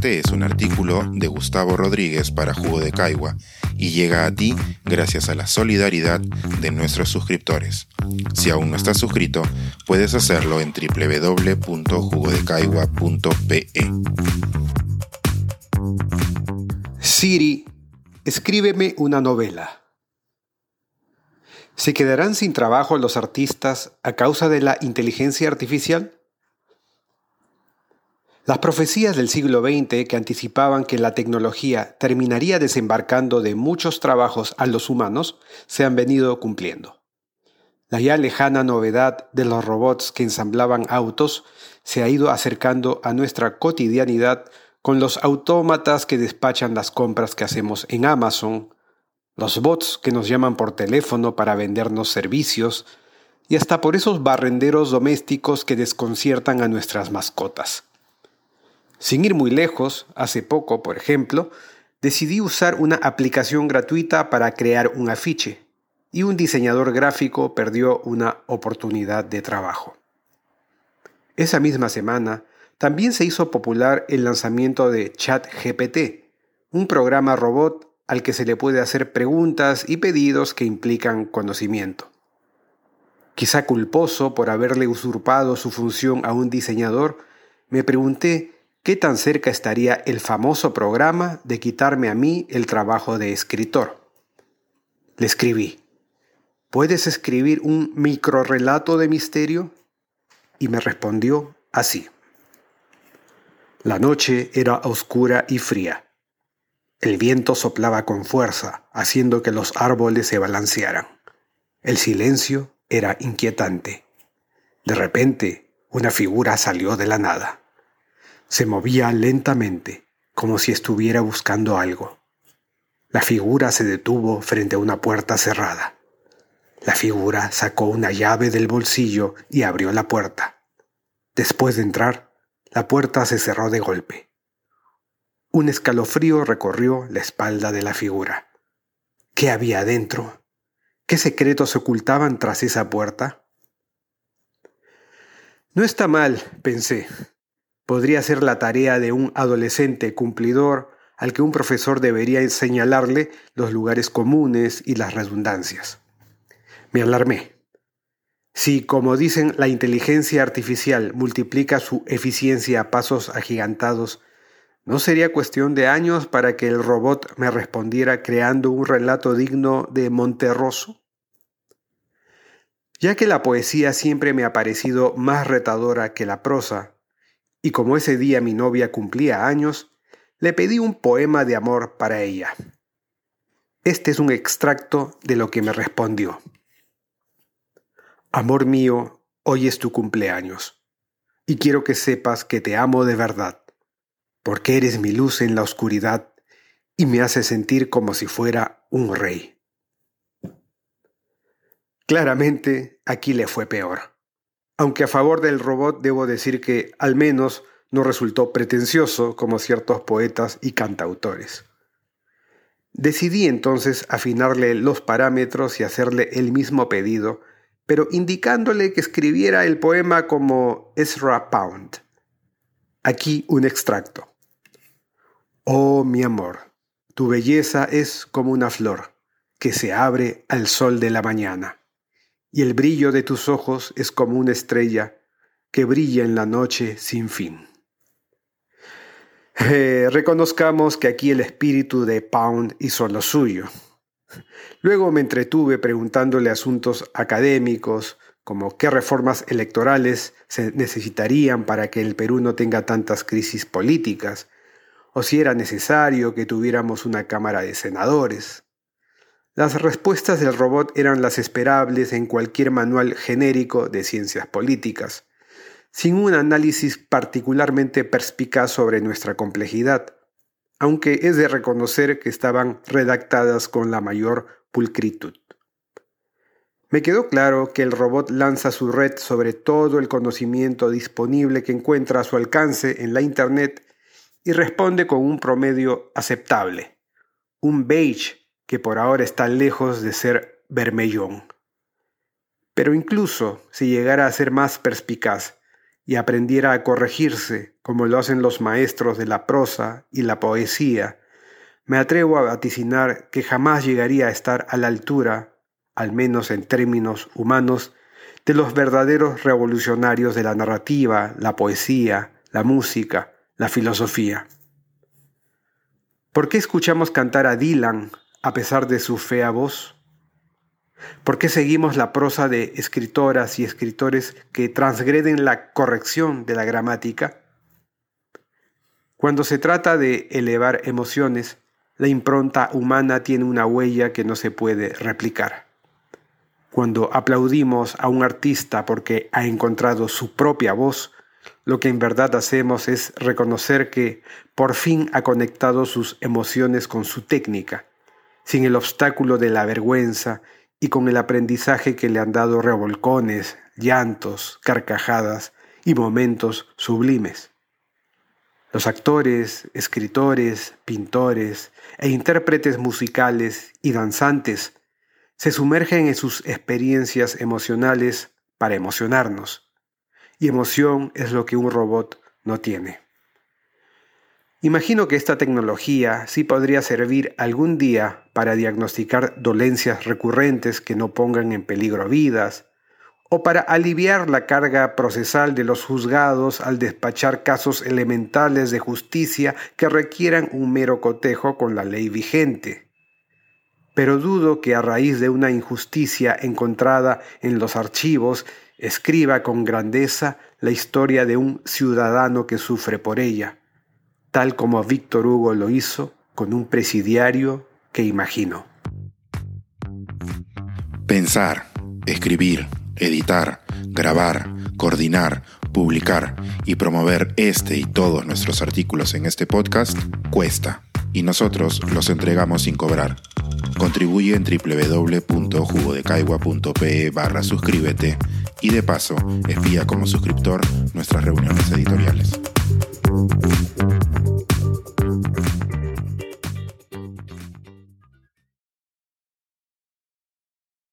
Este es un artículo de Gustavo Rodríguez para Jugo de Caigua y llega a ti gracias a la solidaridad de nuestros suscriptores. Si aún no estás suscrito, puedes hacerlo en www.jugodecaigua.pe. Siri, escríbeme una novela. ¿Se quedarán sin trabajo los artistas a causa de la inteligencia artificial? Las profecías del siglo XX que anticipaban que la tecnología terminaría desembarcando de muchos trabajos a los humanos se han venido cumpliendo. La ya lejana novedad de los robots que ensamblaban autos se ha ido acercando a nuestra cotidianidad con los autómatas que despachan las compras que hacemos en Amazon, los bots que nos llaman por teléfono para vendernos servicios, y hasta por esos barrenderos domésticos que desconciertan a nuestras mascotas. Sin ir muy lejos, hace poco, por ejemplo, decidí usar una aplicación gratuita para crear un afiche y un diseñador gráfico perdió una oportunidad de trabajo. Esa misma semana también se hizo popular el lanzamiento de ChatGPT, un programa robot al que se le puede hacer preguntas y pedidos que implican conocimiento. Quizá culposo por haberle usurpado su función a un diseñador, me pregunté ¿qué tan cerca estaría el famoso programa de quitarme a mí el trabajo de escritor? Le escribí, ¿puedes escribir un microrelato de misterio? Y me respondió así. La noche era oscura y fría. El viento soplaba con fuerza, haciendo que los árboles se balancearan. El silencio era inquietante. De repente, una figura salió de la nada. Se movía lentamente, como si estuviera buscando algo. La figura se detuvo frente a una puerta cerrada. La figura sacó una llave del bolsillo y abrió la puerta. Después de entrar, la puerta se cerró de golpe. Un escalofrío recorrió la espalda de la figura. ¿Qué había adentro? ¿Qué secretos se ocultaban tras esa puerta? No está mal, pensé podría ser la tarea de un adolescente cumplidor al que un profesor debería señalarle los lugares comunes y las redundancias. Me alarmé. Si, como dicen, la inteligencia artificial multiplica su eficiencia a pasos agigantados, ¿no sería cuestión de años para que el robot me respondiera creando un relato digno de Monterroso? Ya que la poesía siempre me ha parecido más retadora que la prosa, y como ese día mi novia cumplía años, le pedí un poema de amor para ella. Este es un extracto de lo que me respondió. Amor mío, hoy es tu cumpleaños, y quiero que sepas que te amo de verdad, porque eres mi luz en la oscuridad y me hace sentir como si fuera un rey. Claramente, aquí le fue peor aunque a favor del robot debo decir que al menos no resultó pretencioso como ciertos poetas y cantautores. Decidí entonces afinarle los parámetros y hacerle el mismo pedido, pero indicándole que escribiera el poema como Ezra Pound. Aquí un extracto. Oh mi amor, tu belleza es como una flor que se abre al sol de la mañana y el brillo de tus ojos es como una estrella que brilla en la noche sin fin. Eh, reconozcamos que aquí el espíritu de Pound hizo lo suyo. Luego me entretuve preguntándole asuntos académicos, como qué reformas electorales se necesitarían para que el Perú no tenga tantas crisis políticas, o si era necesario que tuviéramos una Cámara de Senadores. Las respuestas del robot eran las esperables en cualquier manual genérico de ciencias políticas, sin un análisis particularmente perspicaz sobre nuestra complejidad, aunque es de reconocer que estaban redactadas con la mayor pulcritud. Me quedó claro que el robot lanza su red sobre todo el conocimiento disponible que encuentra a su alcance en la Internet y responde con un promedio aceptable, un beige que por ahora está lejos de ser Bermellón. Pero incluso si llegara a ser más perspicaz, y aprendiera a corregirse como lo hacen los maestros de la prosa y la poesía, me atrevo a vaticinar que jamás llegaría a estar a la altura, al menos en términos humanos, de los verdaderos revolucionarios de la narrativa, la poesía, la música, la filosofía. ¿Por qué escuchamos cantar a Dylan a pesar de su fea voz? ¿Por qué seguimos la prosa de escritoras y escritores que transgreden la corrección de la gramática? Cuando se trata de elevar emociones, la impronta humana tiene una huella que no se puede replicar. Cuando aplaudimos a un artista porque ha encontrado su propia voz, lo que en verdad hacemos es reconocer que por fin ha conectado sus emociones con su técnica, sin el obstáculo de la vergüenza y con el aprendizaje que le han dado revolcones, llantos, carcajadas y momentos sublimes. Los actores, escritores, pintores e intérpretes musicales y danzantes se sumergen en sus experiencias emocionales para emocionarnos. Y emoción es lo que un robot no tiene. Imagino que esta tecnología sí podría servir algún día para diagnosticar dolencias recurrentes que no pongan en peligro vidas, o para aliviar la carga procesal de los juzgados al despachar casos elementales de justicia que requieran un mero cotejo con la ley vigente. Pero dudo que a raíz de una injusticia encontrada en los archivos escriba con grandeza la historia de un ciudadano que sufre por ella tal como Víctor Hugo lo hizo con un presidiario que imagino. Pensar, escribir, editar, grabar, coordinar, publicar y promover este y todos nuestros artículos en este podcast cuesta y nosotros los entregamos sin cobrar. Contribuye en www.jugodecaigua.pe barra suscríbete y de paso espía como suscriptor nuestras reuniones editoriales.